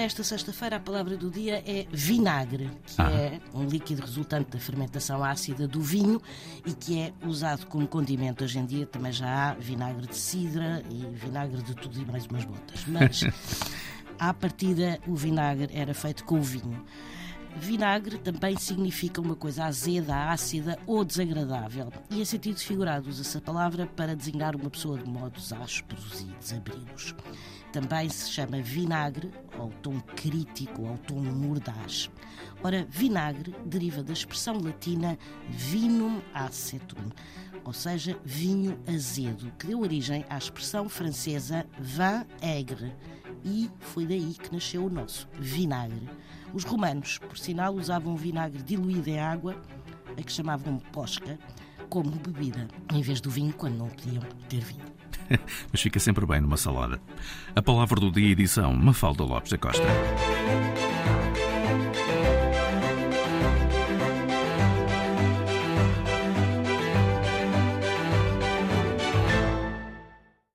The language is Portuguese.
Esta sexta-feira a palavra do dia é vinagre, que ah. é um líquido resultante da fermentação ácida do vinho e que é usado como condimento hoje em dia. Também já há vinagre de cidra e vinagre de tudo e mais umas botas. Mas à partida o vinagre era feito com o vinho. Vinagre também significa uma coisa azeda, ácida ou desagradável. E em sentido figurado usa-se a palavra para designar uma pessoa de modos ásperos e desabridos. Também se chama vinagre, ao tom crítico, ao tom mordaz. Ora, vinagre deriva da expressão latina vinum acetum, ou seja, vinho azedo, que deu origem à expressão francesa vin aigre, e foi daí que nasceu o nosso vinagre. Os romanos, por sinal, usavam vinagre diluído em água, a que chamavam posca, como bebida, em vez do vinho, quando não podiam ter vinho. Mas fica sempre bem numa salada. A palavra do dia edição Mafalda Lopes da Costa.